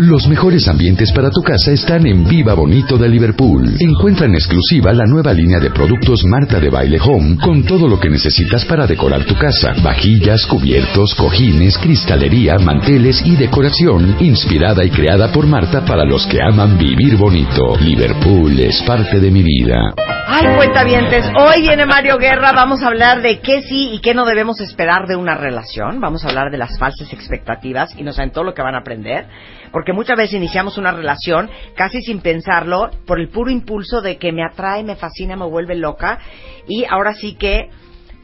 Los mejores ambientes para tu casa están en Viva Bonito de Liverpool. Encuentra en exclusiva la nueva línea de productos Marta de Baile Home con todo lo que necesitas para decorar tu casa. Vajillas, cubiertos, cojines, cristalería, manteles y decoración inspirada y creada por Marta para los que aman vivir bonito. Liverpool es parte de mi vida. Ay, cuentavientes, hoy viene Mario Guerra, vamos a hablar de qué sí y qué no debemos esperar de una relación, vamos a hablar de las falsas expectativas y no saben todo lo que van a aprender, porque muchas veces iniciamos una relación casi sin pensarlo, por el puro impulso de que me atrae, me fascina, me vuelve loca, y ahora sí que,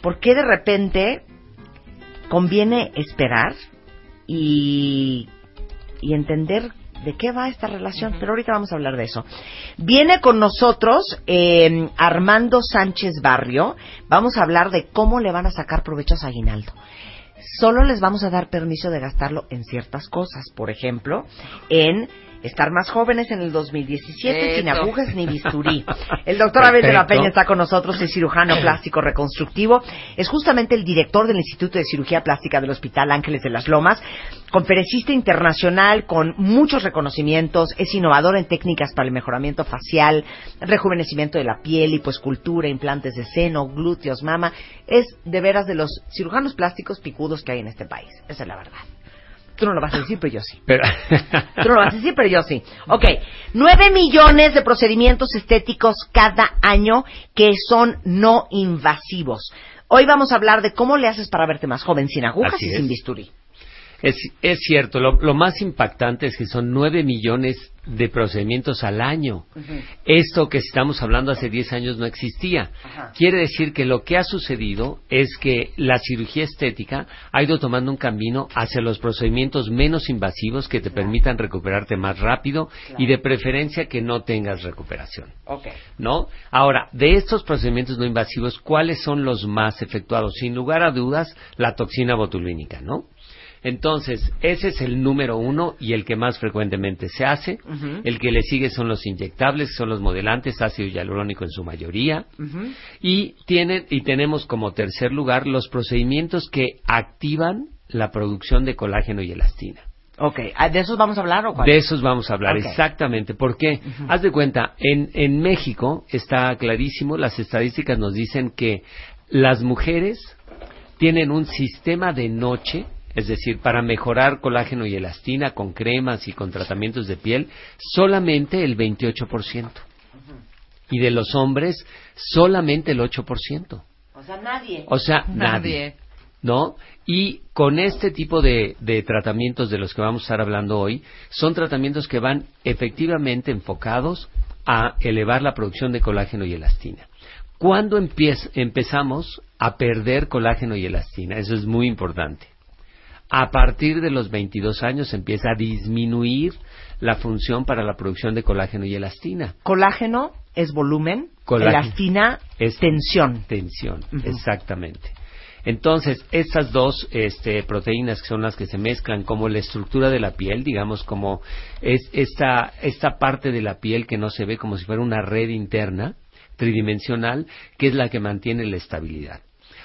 ¿por qué de repente conviene esperar y, y entender de qué va esta relación, pero ahorita vamos a hablar de eso. Viene con nosotros eh, Armando Sánchez Barrio. Vamos a hablar de cómo le van a sacar provecho a Aguinaldo. Solo les vamos a dar permiso de gastarlo en ciertas cosas, por ejemplo, en estar más jóvenes en el 2017 sin agujas ni bisturí. El doctor Abel de la Peña está con nosotros, es cirujano plástico reconstructivo, es justamente el director del Instituto de Cirugía Plástica del Hospital Ángeles de las Lomas, conferencista internacional con muchos reconocimientos, es innovador en técnicas para el mejoramiento facial, rejuvenecimiento de la piel, lipoescultura, implantes de seno, glúteos, mama, es de veras de los cirujanos plásticos picudos que hay en este país, esa es la verdad. Tú no lo vas a decir, pero yo sí. Pero... Tú no lo vas a decir, pero yo sí. Ok, nueve millones de procedimientos estéticos cada año que son no invasivos. Hoy vamos a hablar de cómo le haces para verte más joven sin agujas Así y es. sin bisturí. Es, es cierto, lo, lo más impactante es que son nueve millones de procedimientos al año. Esto que estamos hablando hace 10 años no existía. Ajá. Quiere decir que lo que ha sucedido es que la cirugía estética ha ido tomando un camino hacia los procedimientos menos invasivos que te permitan recuperarte más rápido y de preferencia que no tengas recuperación. ¿no? Ahora, de estos procedimientos no invasivos, ¿cuáles son los más efectuados? Sin lugar a dudas, la toxina botulínica, ¿no? Entonces, ese es el número uno y el que más frecuentemente se hace. El que le sigue son los inyectables, que son los modelantes, ácido hialurónico en su mayoría. Y, tienen, y tenemos como tercer lugar los procedimientos que activan la producción de colágeno y elastina. Ok, ah, ¿de esos vamos a hablar o cuál? De esos vamos a hablar, exactamente. ¿Por qué? Haz de cuenta, en, en México está clarísimo, las estadísticas nos dicen que las mujeres tienen un sistema de noche, es decir, para mejorar colágeno y elastina con cremas y con tratamientos de piel, solamente el 28%. Y de los hombres, solamente el 8%. O sea, nadie. O sea, nadie. ¿no? Y con este tipo de, de tratamientos de los que vamos a estar hablando hoy, son tratamientos que van efectivamente enfocados a elevar la producción de colágeno y elastina. ¿Cuándo empezamos a perder colágeno y elastina? Eso es muy importante. A partir de los 22 años empieza a disminuir la función para la producción de colágeno y elastina. Colágeno es volumen, Colágeno. elastina Es tensión. Tensión, exactamente. Entonces, estas dos este, proteínas que son las que se mezclan como la estructura de la piel, digamos como es esta, esta parte de la piel que no se ve como si fuera una red interna, tridimensional, que es la que mantiene la estabilidad.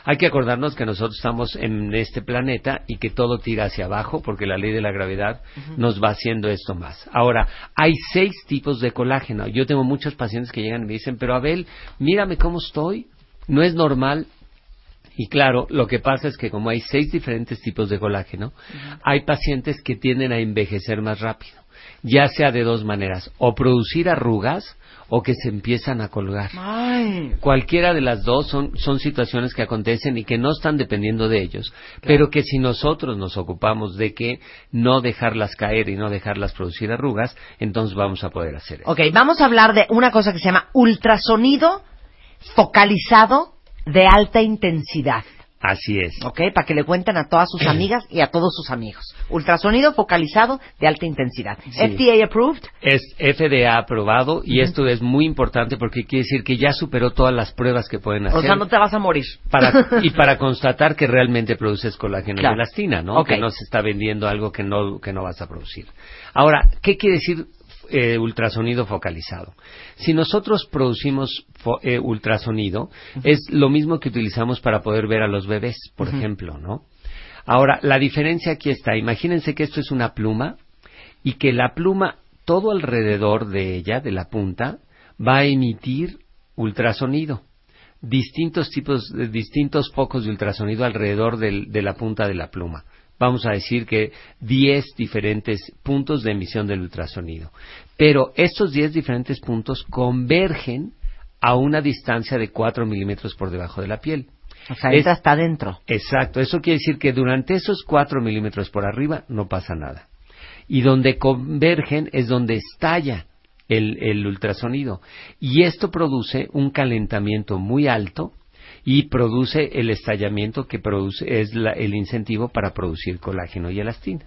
Hay que acordarnos que nosotros estamos en este planeta y que todo tira hacia abajo porque la ley de la gravedad nos va haciendo esto más. Ahora, hay seis tipos de colágeno. Yo tengo muchos pacientes que llegan y me dicen, pero Abel, mírame cómo estoy. No es normal. Y claro, lo que pasa es que como hay seis diferentes tipos de colágeno, hay pacientes que tienden a envejecer más rápido, ya sea de dos maneras, o producir arrugas o que se empiezan a colgar. Ay. Cualquiera de las dos son, son situaciones que acontecen y que no están dependiendo de ellos, pero que si nosotros nos ocupamos de que no dejarlas caer y no dejarlas producir arrugas, entonces vamos a poder hacer eso. Ok, vamos a hablar de una cosa que se llama ultrasonido focalizado de alta intensidad. Así es. ¿Ok? Para que le cuenten a todas sus amigas y a todos sus amigos. Ultrasonido focalizado de alta intensidad. Sí. FDA approved. Es FDA aprobado y esto es muy importante porque quiere decir que ya superó todas las pruebas que pueden hacer. O sea, no te vas a morir. para, y para constatar que realmente produces colágeno Claro. y elastina, ¿no? Que no se está vendiendo algo que no, que no vas a producir. Ahora, ¿qué quiere decir eh, ultrasonido focalizado? Si nosotros producimos fo- eh, ultrasonido, es lo mismo que utilizamos para poder ver a los bebés, por ejemplo, ¿no? Ahora, la diferencia aquí está. Imagínense que esto es una pluma y que la pluma, todo alrededor de ella, de la punta, va a emitir ultrasonido. Distintos tipos, eh, distintos focos de ultrasonido alrededor del- de la punta de la pluma. Vamos a decir que 10 diferentes puntos de emisión del ultrasonido. Pero estos 10 diferentes puntos convergen a una distancia de 4 milímetros por debajo de la piel. O sea, Es- hasta adentro. Exacto, eso quiere decir que durante esos 4 milímetros por arriba no pasa nada. Y donde convergen es donde estalla el, el ultrasonido. Y esto produce un calentamiento muy alto y produce el estallamiento que produce, es la- el incentivo para producir colágeno y elastina.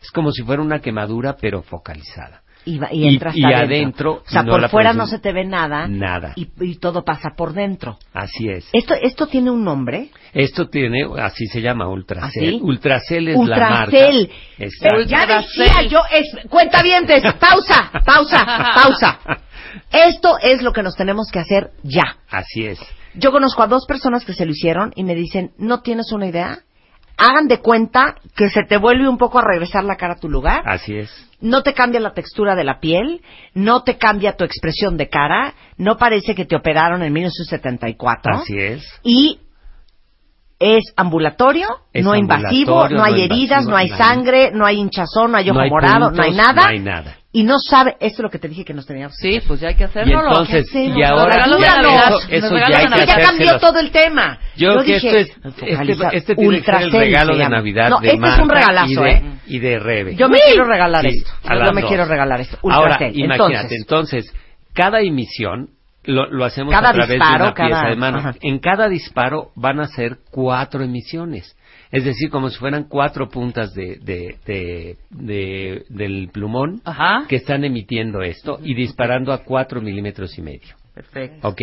Es como si fuera una quemadura pero focalizada. Y, va- y Y- entra hasta y adentro. adentro O sea, no por fuera no se te ve nada. Nada. Y, y todo pasa por dentro. Así es. Esto, esto tiene un nombre. Esto tiene, así se llama Ultracel. ¿Ah, sí? Ultracel es la marca. Ultracel. Pero ya decía yo, es, cuenta pausa, pausa, pausa. Esto es lo que nos tenemos que hacer ya. Así es. Yo conozco a dos personas que se lo hicieron y me dicen, ¿no tienes una idea? Hagan de cuenta que se te vuelve un poco a regresar la cara a tu lugar. Así es. No te cambia la textura de la piel, no te cambia tu expresión de cara, no parece que te operaron en 1974. Así es. Y es ambulatorio, Es no invasivo, no hay no heridas, invasivo, no hay sangre, no hay hinchazón, no hay ojo no hay morado, puntos, no hay nada. No hay nada. Y no sabe, esto es lo que te dije que nos teníamos Sí, pues ya hay que hacerlo. Y entonces, y ahora ya de Navidad, eso, nos eso ya hay que cambió todo el tema. Yo creo que dije, esto es, este, este tiene que ser el regalo de. Navidad No, de este es un regalazo, y de, ¿eh? y de Rebe. Yo me quiero regalar Sí, esto. a Yo me dos. quiero regalar esto. Ahora, imagínate, entonces, cada emisión lo, lo hacemos Cada a través disparo, de una pieza cada- de mano. ajá. En cada disparo van a ser cuatro emisiones. Es decir, como si fueran cuatro puntas de, de, de- de- del plumón Ajá. que están emitiendo esto y disparando a cuatro milímetros y medio. Perfecto. ¿Ok?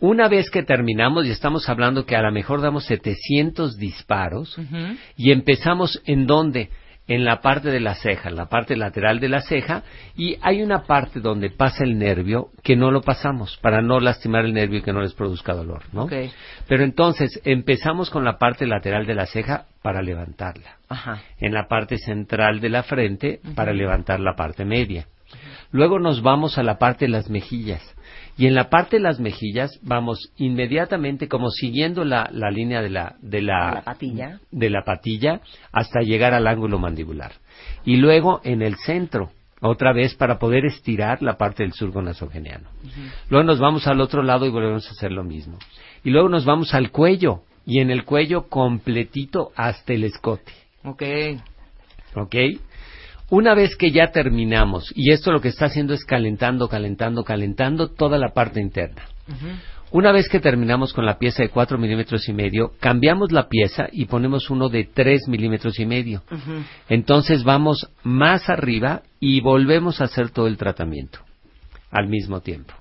Una vez que terminamos, y estamos hablando que a lo mejor damos 700 disparos, y empezamos en dónde? En la parte de la ceja, en la parte lateral de la ceja, y hay una parte donde pasa el nervio que no lo pasamos para no lastimar el nervio y que no les produzca dolor, ¿no? Pero entonces empezamos con la parte lateral de la ceja para levantarla, ajá. en la parte central de la frente para levantar la parte media. Luego nos vamos a la parte de las mejillas. Y en la parte de las mejillas vamos inmediatamente como siguiendo la, la línea de la, de la, La patilla. de la patilla hasta llegar al ángulo mandibular. Y luego en el centro, otra vez para poder estirar la parte del surco nasogeniano. Luego nos vamos al otro lado y volvemos a hacer lo mismo. Y luego nos vamos al cuello y en el cuello completito hasta el escote. Ok. ¿Ok? Una vez que ya terminamos, y esto lo que está haciendo es calentando, calentando, calentando toda la parte interna. Una vez que terminamos con la pieza de 4 milímetros y medio, cambiamos la pieza y ponemos uno de 3 milímetros y medio. Entonces vamos más arriba y volvemos a hacer todo el tratamiento al mismo tiempo.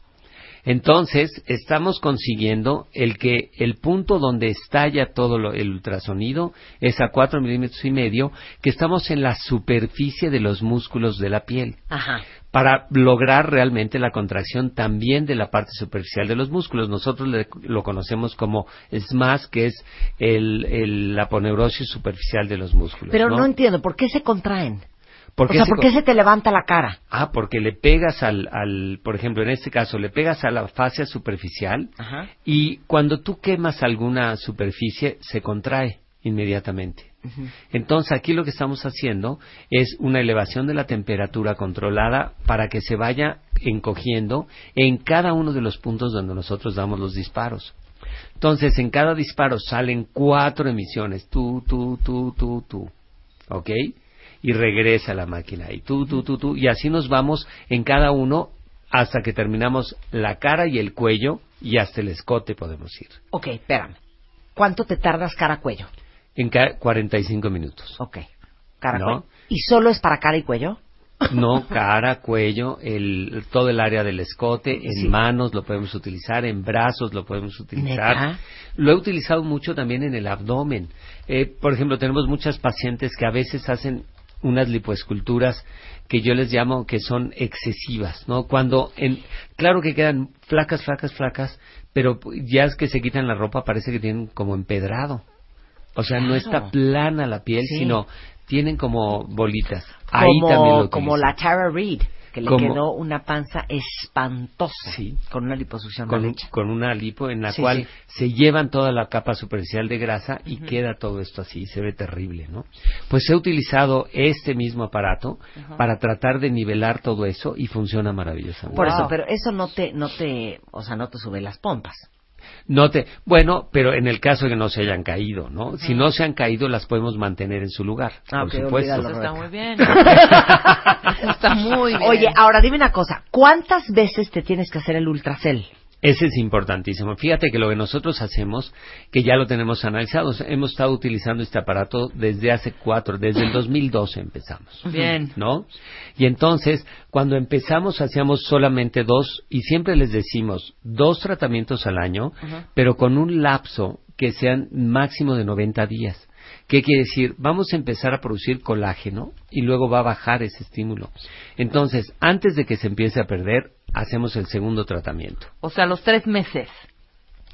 Entonces, estamos consiguiendo el que el punto donde estalla todo lo- el ultrasonido es a 4 milímetros y medio, que estamos en la superficie de los músculos de la piel, Ajá. para lograr realmente la contracción también de la parte superficial de los músculos. Nosotros le- lo conocemos como SMAS, que es el, el- la aponeurosis superficial de los músculos. Pero ¿no? no entiendo, ¿por qué se contraen? ¿Por o qué sea, se ¿por qué se te levanta la cara? Ah, porque le pegas al, al, por ejemplo, en este caso, le pegas a la fascia superficial Ajá. y cuando tú quemas alguna superficie se contrae inmediatamente. Entonces aquí lo que estamos haciendo es una elevación de la temperatura controlada para que se vaya encogiendo en cada uno de los puntos donde nosotros damos los disparos. Entonces en cada disparo salen cuatro emisiones, tú, tú, tú, tú, tú, ¿ok? Y regresa la máquina y tú, tú, tú, tú, y así nos vamos en cada uno hasta que terminamos la cara y el cuello y hasta el escote podemos ir. Ok, espérame. ¿Cuánto te tardas cara-cuello? En ca- 45 minutos. Ok. Cara-cuello. No. ¿Y solo es para cara y cuello? No, cara, cuello, el, todo el área del escote, en Sí. manos lo podemos utilizar, en brazos lo podemos utilizar. ¿Neta? Lo he utilizado mucho también en el abdomen. Eh, por ejemplo, tenemos muchas pacientes que a veces hacen unas lipoesculturas que yo les llamo que son excesivas, ¿no? Cuando, en, claro que quedan flacas, flacas, flacas, pero ya es que se quitan la ropa parece que tienen como empedrado. O sea, no está plana la piel, Sí. sino tienen como bolitas. Ahí como, también lo como la Tara Reid, que le Como- quedó una panza espantosa Sí. con una liposucción con, mal un- hecha. con una lipo en la Sí, cual sí. se llevan toda la capa superficial de grasa y queda todo esto así, se ve terrible, ¿no? Pues he utilizado este mismo aparato para tratar de nivelar todo eso y funciona maravillosamente. Por Wow. eso, pero eso no te, no te, o sea, no te sube las pompas. No te, bueno, pero en el caso de que no se hayan caído, ¿no? Si no se han caído, las podemos mantener en su lugar, Ah, por supuesto. está muy bien. Eso está muy bien. Oye, ahora dime una cosa, ¿cuántas veces te tienes que hacer el ultracel? Ese es importantísimo. Fíjate que lo que nosotros hacemos, que ya lo tenemos analizado, hemos estado utilizando este aparato desde hace cuatro, desde el 2012 empezamos. Bien. ¿no? Y entonces, cuando empezamos, hacíamos solamente dos, y siempre les decimos, dos tratamientos al año, pero con un lapso que sean máximo de 90 días. ¿Qué quiere decir? Vamos a empezar a producir colágeno y luego va a bajar ese estímulo. Entonces, antes de que se empiece a perder, hacemos el segundo tratamiento. O sea, los tres meses.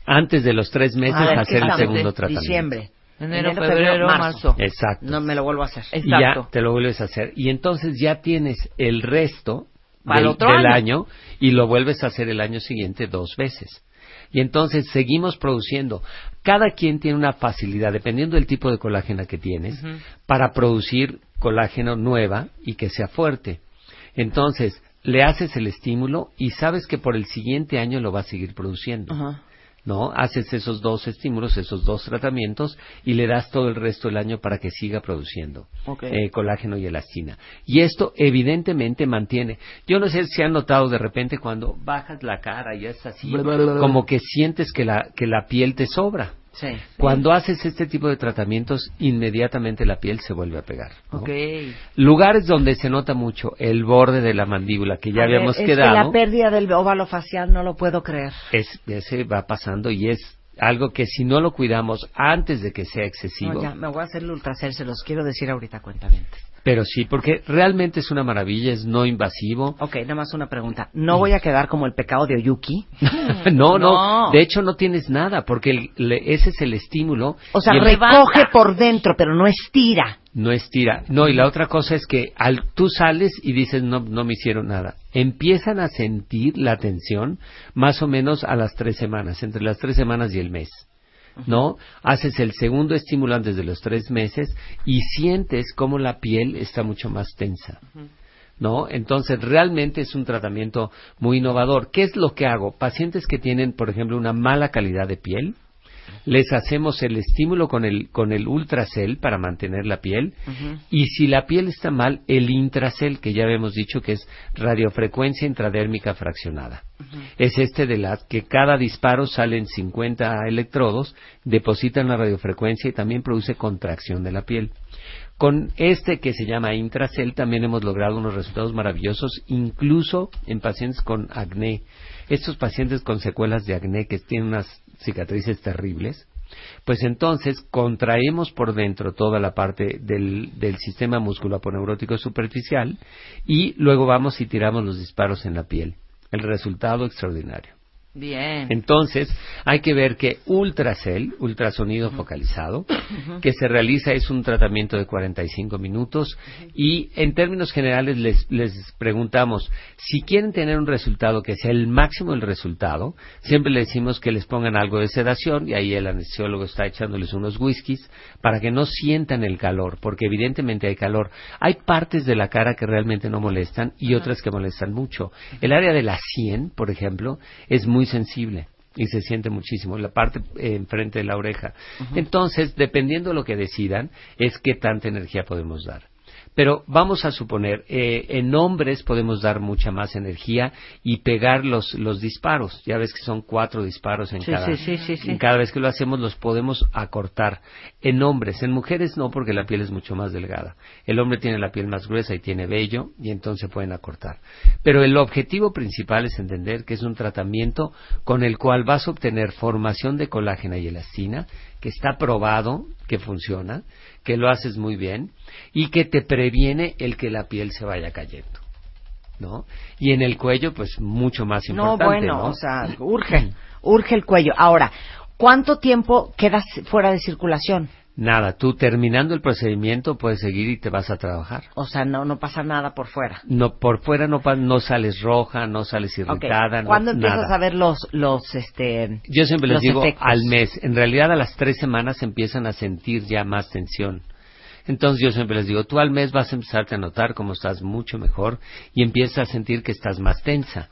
Antes de los tres meses, A ver, ¿qué hacer el segundo tratamiento. Diciembre. Enero, febrero, marzo. Exacto. No me lo vuelvo a hacer. y ya Exacto. te lo vuelves a hacer. Y entonces ya tienes el resto del, otro del año. año y lo vuelves a hacer el año siguiente dos veces. Y entonces seguimos produciendo. Cada quien tiene una facilidad, dependiendo del tipo de colágeno que tienes, para producir colágeno nueva y que sea fuerte. Entonces, le haces el estímulo y sabes que por el siguiente año lo va a seguir produciendo. ¿No? Haces esos dos estímulos, esos dos tratamientos y le das todo el resto del año para que siga produciendo eh, colágeno y elastina. Y esto evidentemente mantiene. Yo no sé si han notado de repente cuando bajas la cara y es así, como que sientes que la, que la piel te sobra. Sí. Cuando haces este tipo de tratamientos, inmediatamente la piel se vuelve a pegar. ¿no? Lugares donde se nota mucho el borde de la mandíbula, que ya A ver, habíamos es quedado. que la pérdida del óvalo facial no lo puedo creer. es, ese va pasando y es algo que si no lo cuidamos antes de que sea excesivo, No, ya, me voy a hacer el ultracel, se los quiero decir ahorita, cuentamente. pero sí, porque realmente es una maravilla, es no invasivo. Ok, nada más una pregunta. ¿No voy a quedar como el pecado de Oyuki? no, no, No. de hecho no tienes nada, porque el- le- ese es el estímulo. O sea, recoge por dentro, pero no estira. No estira. No, y la otra cosa es que al, tú sales y dices, no, no me hicieron nada. Empiezan a sentir la tensión más o menos a las tres semanas, entre las tres semanas y el mes. ¿No? Haces el segundo estímulo antes de los tres meses y sientes como la piel está mucho más tensa. ¿no? Entonces, realmente es un tratamiento muy innovador. ¿Qué es lo que hago? Pacientes que tienen, por ejemplo, una mala calidad de piel, les hacemos el estímulo con el, con el ultracel para mantener la piel, y si la piel está mal, el intracel, que ya habíamos dicho que es radiofrecuencia intradérmica fraccionada. Es este de la que cada disparo salen 50 electrodos, depositan la radiofrecuencia y también produce contracción de la piel. Con este que se llama Intracel también hemos logrado unos resultados maravillosos, incluso en pacientes con acné. Estos pacientes con secuelas de acné que tienen unas cicatrices terribles, pues entonces contraemos por dentro toda la parte del, del sistema musculoponeurótico superficial y luego vamos y tiramos los disparos en la piel. El resultado extraordinario. Bien. Entonces, hay que ver que ultracel, ultrasonido focalizado, que se realiza es un tratamiento de 45 minutos y en términos generales les, les preguntamos, si quieren tener un resultado que sea el máximo del resultado, siempre les decimos que les pongan algo de sedación y ahí el anestesiólogo está echándoles unos whiskies para que no sientan el calor, porque evidentemente hay calor. Hay partes de la cara que realmente no molestan y otras que molestan mucho. El área de la sien, por ejemplo, es muy sensible y se siente muchísimo la parte eh, enfrente de la oreja. Entonces, dependiendo de lo que decidan, es qué tanta energía podemos dar. Pero vamos a suponer, eh, en hombres podemos dar mucha más energía y pegar los, los disparos. Ya ves que son cuatro disparos en, Sí, cada, sí, sí, en cada vez que lo hacemos, los podemos acortar. En hombres, en mujeres no, porque la piel es mucho más delgada. El hombre tiene la piel más gruesa y tiene vello y entonces pueden acortar. Pero el objetivo principal es entender que es un tratamiento con el cual vas a obtener formación de colágeno y elastina, que está probado que funciona, que lo haces muy bien y que te previene el que la piel se vaya cayendo. ¿No? Y en el cuello, pues mucho más No, importante. bueno, ¿no? o sea, urge, urge el cuello. Ahora, ¿cuánto tiempo quedas fuera de circulación? Nada, tú terminando el procedimiento puedes seguir y te vas a trabajar. O sea, no no pasa nada por fuera. No, por fuera no, no sales roja, no sales irritada. ¿Cuándo no, empiezas a ver los, los, este, Yo siempre les digo al mes. En realidad a las tres semanas empiezan a sentir ya más tensión. Entonces yo siempre les digo, tú al mes vas a empezarte a notar cómo estás mucho mejor y empiezas a sentir que estás más tensa.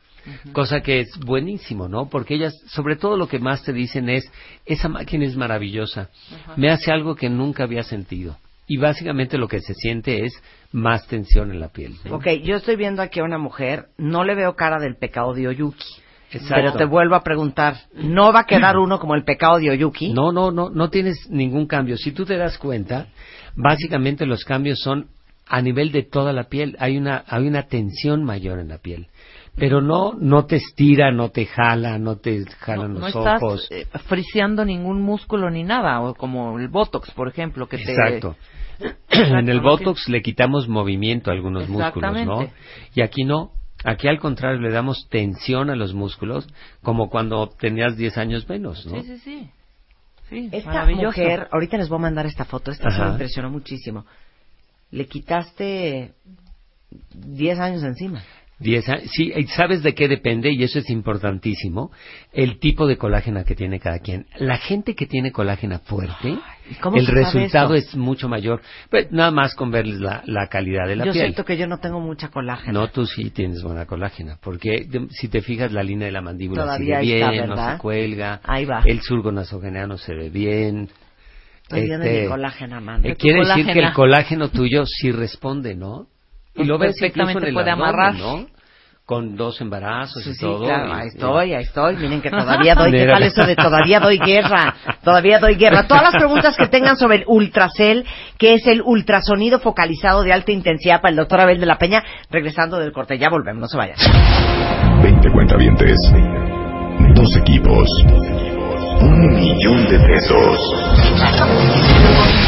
Cosa que es buenísimo, ¿no? Porque ellas, sobre todo lo que más te dicen es, esa máquina es maravillosa, me hace algo que nunca había sentido. Y básicamente lo que se siente es más tensión en la piel. Ok, yo estoy viendo aquí a una mujer, no le veo cara del pecado de Oyuki. Pero te vuelvo a preguntar, ¿no va a quedar uno como el pecado de Oyuki? No, no, no, no tienes ningún cambio. Si tú te das cuenta, básicamente los cambios son a nivel de toda la piel. Hay una, hay una tensión mayor en la piel pero no no te estira, no te jala, no te jalan los ojos. No estás eh, friseando ningún músculo ni nada, o como el botox, por ejemplo, que Exacto. en el botox le quitamos movimiento a algunos músculos, ¿no? Y aquí no. Aquí al contrario le damos tensión a los músculos, como cuando tenías 10 años menos, ¿no? Sí, sí, sí. esta mujer, ahorita les voy a mandar esta foto, esta me impresionó muchísimo. Le quitaste 10 años encima. Diez Sí, ¿sabes de qué depende? Y eso es importantísimo. El tipo de colágena que tiene cada quien. La gente que tiene colágena fuerte, el resultado es mucho mayor. Pues nada más con verles la, calidad de la piel. Yo siento que yo no tengo mucha colágena. No, tú sí tienes buena colágena. Porque si te fijas, la línea de la mandíbula sigue bien, no se cuelga. Ahí va. El surgo nasogeneano se ve bien. Estoy este, mi colágena, eh, quiere decir que el colágeno tuyo sí responde, ¿no? Y lo ves perfectamente puede amarrar. ¿no? Con dos embarazos y todo. Claro, ahí estoy, ahí estoy. Miren que todavía doy, ¿qué tal eso de todavía doy guerra? Todavía doy guerra. Todas las preguntas que tengan sobre el Ultracel, que es el ultrasonido focalizado de alta intensidad para el doctor Abel de la Peña, regresando del corte. Ya volvemos, no se vayan. 20 cuentavientes. Dos equipos. Un millón de pesos.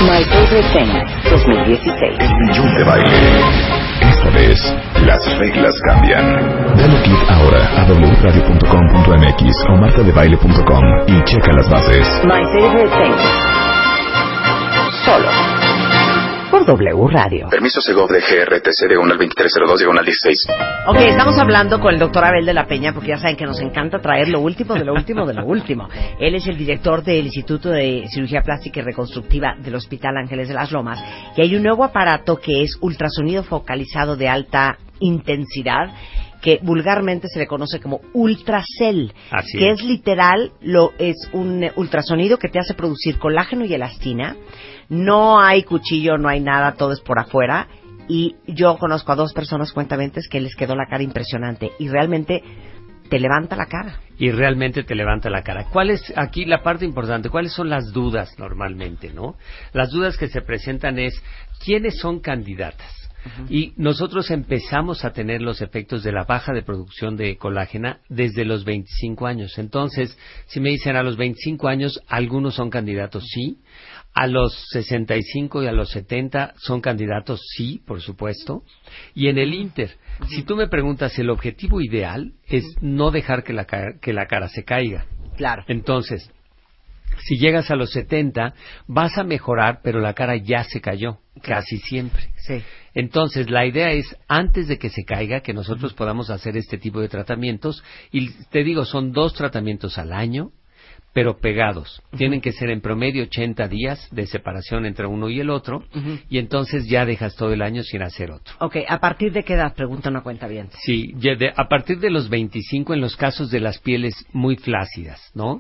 My Favorite Thing 2016. El millón de baile. Esta vez, las reglas cambian. Dale click ahora a wradio.com.mx o martadebaile.com y checa las bases. My favorite thing. Solo por W Radio. Permiso Segov de GRTC de 1 al 2302 de 1 al 16. Ok, estamos hablando con el doctor Abel de la Peña porque ya saben que nos encanta traer lo último de lo último de lo último. Él es el director del Instituto de Cirugía Plástica y Reconstructiva del Hospital Ángeles de las Lomas y hay un nuevo aparato que es ultrasonido focalizado de alta intensidad que vulgarmente se le conoce como ultracel, que es. literal lo es un ultrasonido que te hace producir colágeno y elastina. No hay cuchillo, no hay nada, todo es por afuera. Y yo conozco a dos personas cuentamente que les quedó la cara impresionante y realmente te levanta la cara. Y realmente te levanta la cara. ¿Cuál es aquí la parte importante? ¿Cuáles son las dudas normalmente, no? Las dudas que se presentan es quiénes son candidatas. Y nosotros empezamos a tener los efectos de la baja de producción de colágena desde los 25 años. Entonces, si me dicen a los 25 años, algunos son candidatos, sí. A los 65 y a los 70 son candidatos, sí, por supuesto. Y en el Inter, si tú me preguntas, el objetivo ideal es no dejar que la, que la cara se caiga. Claro. Entonces, si llegas a los 70, vas a mejorar, pero la cara ya se cayó, casi siempre. Sí. Entonces, la idea es, antes de que se caiga, que nosotros podamos hacer este tipo de tratamientos, y te digo, son dos tratamientos al año, pero pegados. Tienen que ser en promedio 80 días de separación entre uno y el otro, y entonces ya dejas todo el año sin hacer otro. Ok, ¿a partir de qué edad? Pregunta una cuenta bien. Sí, a partir de los 25 en los casos de las pieles muy flácidas, ¿no?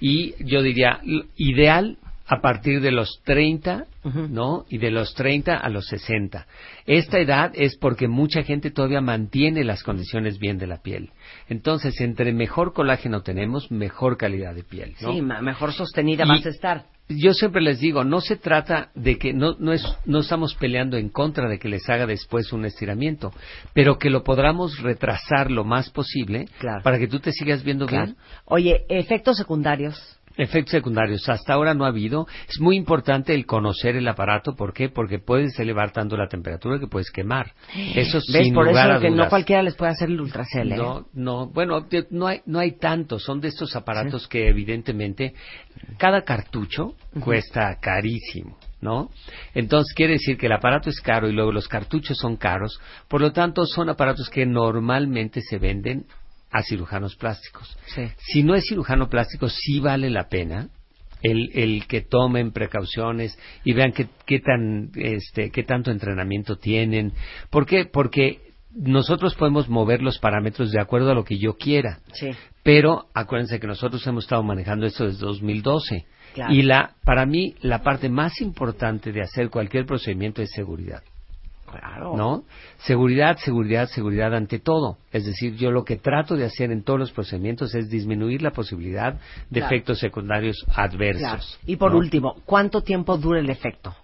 y yo diría ideal a partir de los 30, ¿no? Y de los 30 a los 60. Esta edad es porque mucha gente todavía mantiene las condiciones bien de la piel. Entonces, entre mejor colágeno tenemos, mejor calidad de piel, ¿no? Sí, mejor sostenida vas a estar. Yo siempre les digo, no se trata de que no, no, es, no estamos peleando en contra de que les haga después un estiramiento, pero que lo podamos retrasar lo más posible para que tú te sigas viendo bien. Oye, efectos secundarios Efectos secundarios. Hasta ahora no ha habido. Es muy importante el conocer el aparato. ¿Por qué? Porque puedes elevar tanto la temperatura que puedes quemar. Eso ¿Ves? sin Por lugar eso a que no cualquiera les puede hacer el ultracel, ¿eh? No, no, bueno, no hay, no hay tantos. Son de estos aparatos que evidentemente cada cartucho cuesta carísimo, ¿no? Entonces quiere decir que el aparato es caro y luego los cartuchos son caros. Por lo tanto, son aparatos que normalmente se venden a cirujanos plásticos. Sí. Si no es cirujano plástico, sí vale la pena el, el que tomen precauciones y vean qué, qué tan, este, qué tanto entrenamiento tienen. ¿Por qué? Porque nosotros podemos mover los parámetros de acuerdo a lo que yo quiera. Sí. Pero acuérdense que nosotros hemos estado manejando esto desde 2012. Claro. Y la, para mí, la parte más importante de hacer cualquier procedimiento es seguridad. Claro. ¿no? Seguridad, seguridad, seguridad ante todo. Es decir, yo lo que trato de hacer en todos los procedimientos es disminuir la posibilidad de Claro. efectos secundarios adversos. Claro. Y por ¿no? último, ¿cuánto tiempo dura el efecto?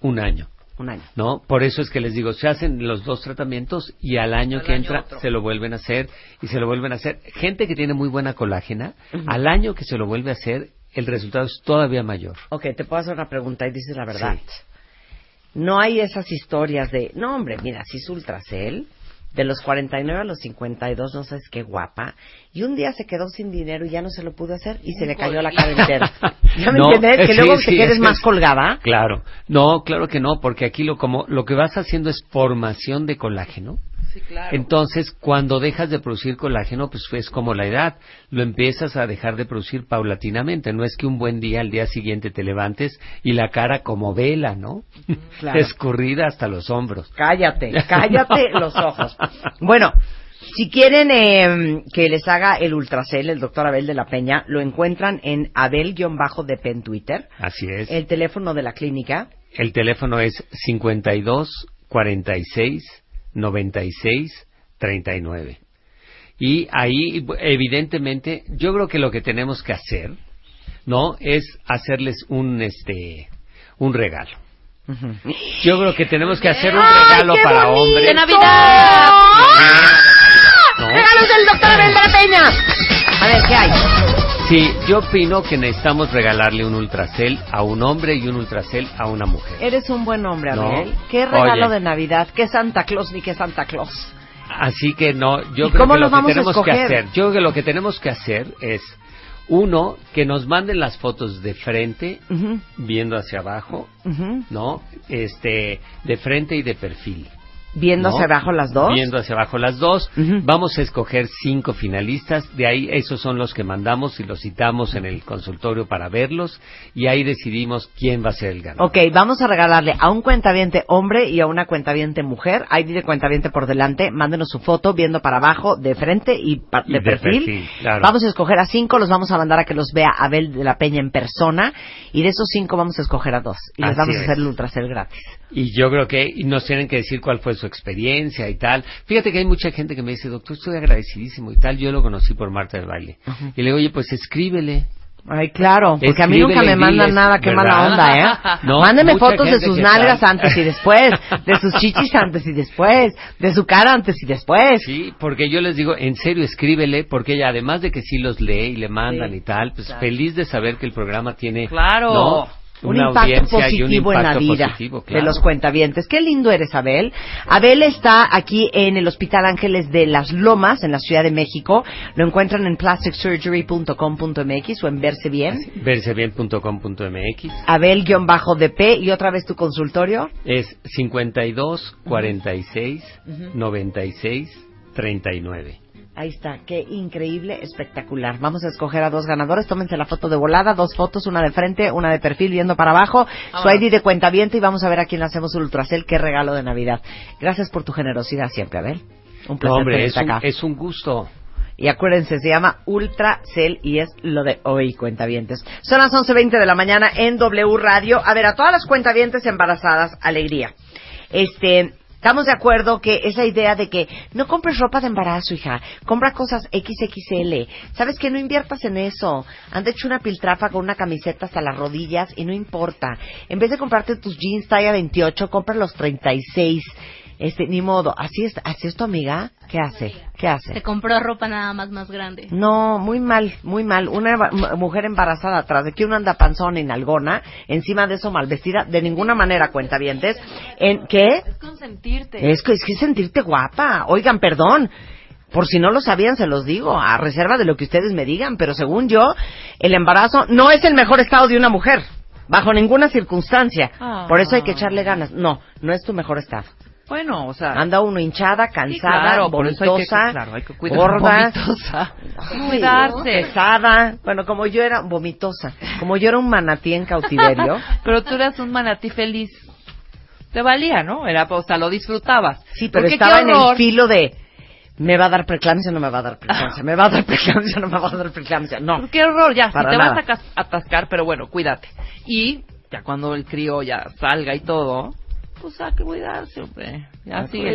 Un año. Un año. ¿No? Por eso es que les digo, se hacen los dos tratamientos y al año que entra se lo vuelven a hacer y se lo vuelven a hacer. Gente que tiene muy buena colágena, al año que se lo vuelve a hacer, el resultado es todavía mayor. Ok, te puedo hacer una pregunta y dices la verdad. Sí. No hay esas historias de, no hombre, mira, si es ultracel, de los 49 a los 52, no sabes qué guapa, y un día se quedó sin dinero y ya no se lo pudo hacer y se le cayó la cara entera. ¿Ya me No, entiendes? Que sí, luego te sí, quedes es- más colgada. Claro. No, claro que no, porque aquí lo como lo que vas haciendo es formación de colágeno. Sí, claro. Entonces, cuando dejas de producir colágeno, pues es como la edad, lo empiezas a dejar de producir paulatinamente. No es que un buen día al día siguiente te levantes y la cara como vela, ¿no? Claro. Escurrida hasta los hombros. Cállate, cállate los ojos. Bueno, si quieren eh, que les haga el ultracel, el doctor Abel de la Peña, lo encuentran en Abel-DP en Twitter. Así es. El teléfono de la clínica, El teléfono es 52 46 96 39. Y ahí, evidentemente, yo creo que lo que tenemos que hacer, ¿no? Es hacerles un, este, un regalo. Yo creo que tenemos que hacer un regalo para hombres. ¡De Navidad! ¡Regalos del doctor Abel Peña! A ver, ¿qué hay? Sí, yo opino que necesitamos regalarle un ultracel a un hombre y un ultracel a una mujer. Eres un buen hombre, No. Abel. ¿Qué regalo Oye. de Navidad? ¿Qué Santa Claus ni qué Santa Claus? Así que no, yo ¿Y creo que lo que tenemos que hacer, yo creo que lo que tenemos que hacer es uno que nos manden las fotos de frente, Ujú, viendo hacia abajo, ujú. ¿no? Este, de frente y de perfil. Viendo ¿no? hacia abajo las dos. Viendo hacia abajo las dos. Vamos a escoger cinco finalistas. De ahí, esos son los que mandamos y los citamos en el consultorio para verlos. Y ahí decidimos quién va a ser el ganador. Ok, vamos a regalarle a un cuentaviente hombre y a una cuentaviente mujer. Ahí de cuentaviente por delante. Mándenos su foto viendo para abajo, de frente y pa- Y de, perfil. perfil, claro. Vamos a escoger a cinco, los vamos a mandar a que los vea Abel de la Peña en persona. Y de esos cinco vamos a escoger a dos. Y les vamos a hacer el ultracel gratis. Y yo creo que nos tienen que decir cuál fue su experiencia y tal. Fíjate que hay mucha gente que me dice, doctor, estoy agradecidísimo y tal. Yo lo conocí por Marta del Baile. Y le digo, oye, pues escríbele. Ay, claro, porque a mí Escríbele nunca me mandan nada, qué ¿verdad? mala onda, ¿eh? No, Mándeme fotos de sus nalgas tal. antes y después, de sus chichis antes y después, de su cara antes y después. Sí, porque yo les digo, en serio, escríbele, porque ella, además de que sí los lee y le mandan Sí, y tal, pues claro. feliz de saber que el programa tiene Claro. ¿no? Un impacto y un positivo en la impacto vida positivo, de claro. los cuentavientes. Qué lindo eres, Abel. Abel está aquí en el Hospital Ángeles de Las Lomas, en la Ciudad de México. Lo encuentran en plasticsurgery.com.mx o en Verse Bien. Versebien.com.mx Abel-DP y otra vez tu consultorio. es 52 46 96 39. Ahí está, qué increíble, espectacular. Vamos a escoger a dos ganadores. Tómense la foto de volada, dos fotos, una de frente, una de perfil viendo para abajo, su. ID de cuentaviente y vamos a ver a quién le hacemos el ultracel. Qué regalo de Navidad. Gracias por tu generosidad siempre, Abel. Un No, placer hombre, es tenerte un, acá. es un gusto. Y acuérdense, se llama Ultracel y es lo de hoy, cuentavientes. Son las 11.20 de la mañana en W Radio. A ver, a todas las cuentavientes embarazadas, alegría. Este, estamos de acuerdo que esa idea de que no compres ropa de embarazo, hija, compra cosas XXL. ¿Sabes que No inviertas en eso. Han hecho una piltrafa con una camiseta hasta las rodillas y no importa. En vez de comprarte tus jeans talla 28, compra los 36. Este, ni modo, así es, así es tu amiga, ¿qué hace? ¿Qué hace? Se compró ropa nada más más grande. No, muy mal, muy mal. Una mujer embarazada atrás de que uno anda panzón y nalgona, encima de eso mal vestida, de ninguna manera cuenta vientes. ¿En qué? Es consentirte. Es que es que sentirte guapa. Oigan, perdón. Por si no lo sabían, se los digo, a reserva de lo que ustedes me digan, pero según yo, el embarazo no es el mejor estado de una mujer, bajo ninguna circunstancia. Ah. Por eso hay que echarle ganas. No, no es tu mejor estado. Bueno, o sea, Anda uno hinchada, sí, cansada, claro, vomitosa, claro, hay que cuidar- gorda, vomitosa. Ay, cuidarse. pesada. Bueno, como yo era vomitosa, como yo era un manatí en cautiverio. Pero tú eras un manatí feliz. Te valía, ¿no? Era, o sea, lo disfrutabas. Sí, pero Porque estaba en el filo de me va a dar preeclampsia, no me va a dar preeclampsia, me va a dar preeclampsia, no me va a dar preeclampsia. No. Qué horror, ya, Para si te nada. vas a atascar, pero bueno, cuídate. Y ya cuando el crío ya salga y todo, pues a cuidarse, hombre.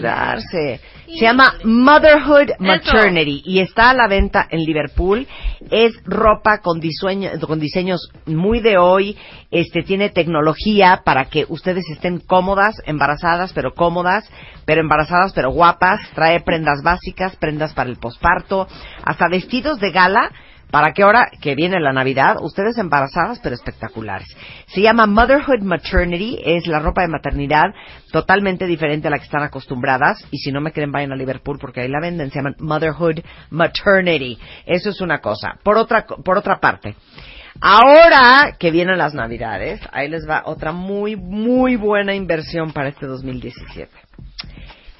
A. Se llama Motherhood Maternity y está a la venta en Liverpool. Es ropa con, diseño- con diseños muy de hoy. Este tiene tecnología para que ustedes estén cómodas, embarazadas pero cómodas, pero embarazadas pero guapas. Trae prendas básicas, prendas para el posparto, hasta vestidos de gala para que ahora que viene la Navidad, ustedes embarazadas pero espectaculares. Se llama Motherhood Maternity, es la ropa de maternidad totalmente diferente a la que están acostumbradas y si no me creen vayan a Liverpool porque ahí la venden, se llaman Motherhood Maternity. Eso es una cosa. Por otra por otra parte, ahora que vienen las Navidades, ahí les va otra muy muy buena inversión para este 2017.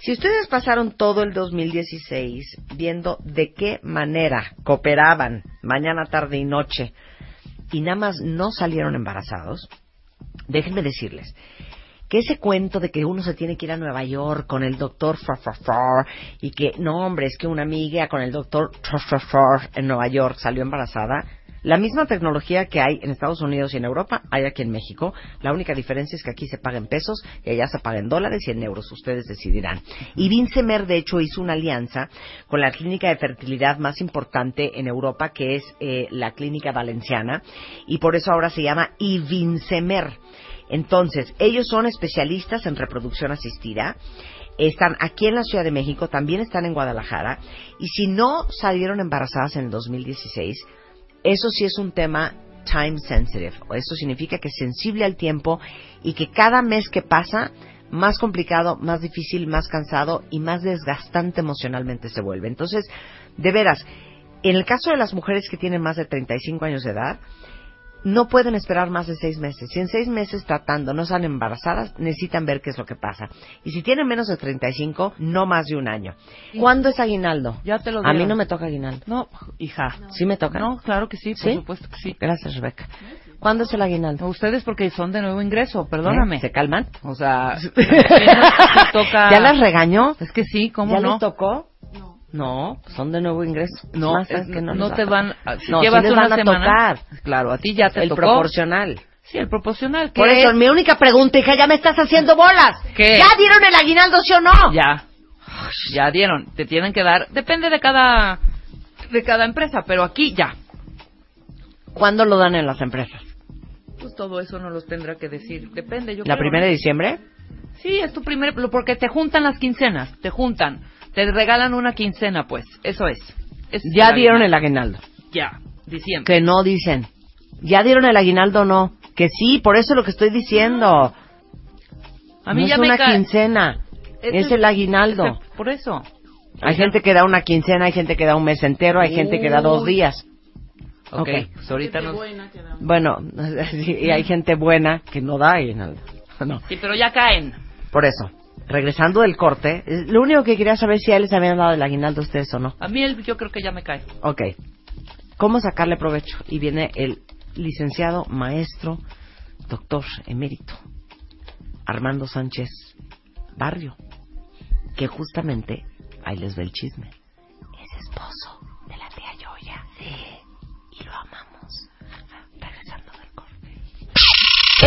Si ustedes pasaron todo el 2016 viendo de qué manera cooperaban mañana, tarde y noche y nada más no salieron embarazados, déjenme decirles que ese cuento de que uno se tiene que ir a Nueva York con el doctor fa, fa, fa, y que, no hombre, es que una amiga con el doctor fa, fa, fa, en Nueva York salió embarazada, la misma tecnología que hay en Estados Unidos y en Europa hay aquí en México. La única diferencia es que aquí se paga en pesos y allá se paga en dólares y en euros. Ustedes decidirán. Y Vincemer, de hecho, hizo una alianza con la clínica de fertilidad más importante en Europa, que es eh, la clínica valenciana, y por eso ahora se llama Ivincemer. Entonces, ellos son especialistas en reproducción asistida. Están aquí en la Ciudad de México, también están en Guadalajara. Y si no salieron embarazadas en el 2016, eso sí es un tema time sensitive. Eso significa que es sensible al tiempo y que cada mes que pasa, más complicado, más difícil, más cansado y más desgastante emocionalmente se vuelve. Entonces, de veras, en el caso de las mujeres que tienen más de 35 años de edad, no pueden esperar más de seis meses. Si en seis meses tratando no salen embarazadas, necesitan ver qué es lo que pasa. Y si tienen menos de 35, no más de un año. ¿Cuándo es aguinaldo? Ya te lo A mí no me toca aguinaldo. No, hija. ¿Sí me toca? No, claro que sí, por ¿Sí? supuesto que sí. Gracias, Rebeca. ¿Cuándo es el aguinaldo? Ustedes porque son de nuevo ingreso, perdóname. ¿Eh? ¿Se calman? O sea, toca... ¿Ya las regañó? Es que sí, ¿cómo ¿Ya no? les tocó? No, son de nuevo ingreso. No, Más, ¿sabes es- que no, te a van... Si No, llevas una van a semana... tocar. Claro, a ti ya te El tocó. proporcional. Sí, el proporcional. ¿qué Por eso, es? mi única pregunta, hija, ya me estás haciendo bolas. ¿Qué? ¿Ya dieron el aguinaldo, sí o no? Ya. Ya dieron. Te tienen que dar... Depende de cada... De cada empresa, pero aquí ya. ¿Cuándo lo dan en las empresas? Pues todo eso no los tendrá que decir. Depende, yo ¿La creo. primera de diciembre? Sí, es tu primer... Porque te juntan las quincenas. Te juntan. Te regalan una quincena, pues. Eso es. Ya dieron el aguinaldo. Ya. Diciembre. Que no dicen. ¿Ya dieron el aguinaldo o no? Que sí, por eso es lo que estoy diciendo. A mí no ya es me una cae- quincena, es el aguinaldo. por eso. Hay gente que da una quincena, hay gente que da un mes entero, hay gente que da dos días. Ok, Ok. pues ahorita nos... Bueno, y hay gente buena que no da aguinaldo. No, Sí, pero ya caen. por eso. Regresando del corte, lo único que quería saber si a él les habían dado el aguinaldo a ustedes o no. A mí el- yo creo que ya me cae. Ok. ¿Cómo sacarle provecho? Y viene el licenciado, maestro, doctor emérito, Armando Sánchez Barrio, que justamente, ahí les ve el chisme, es esposo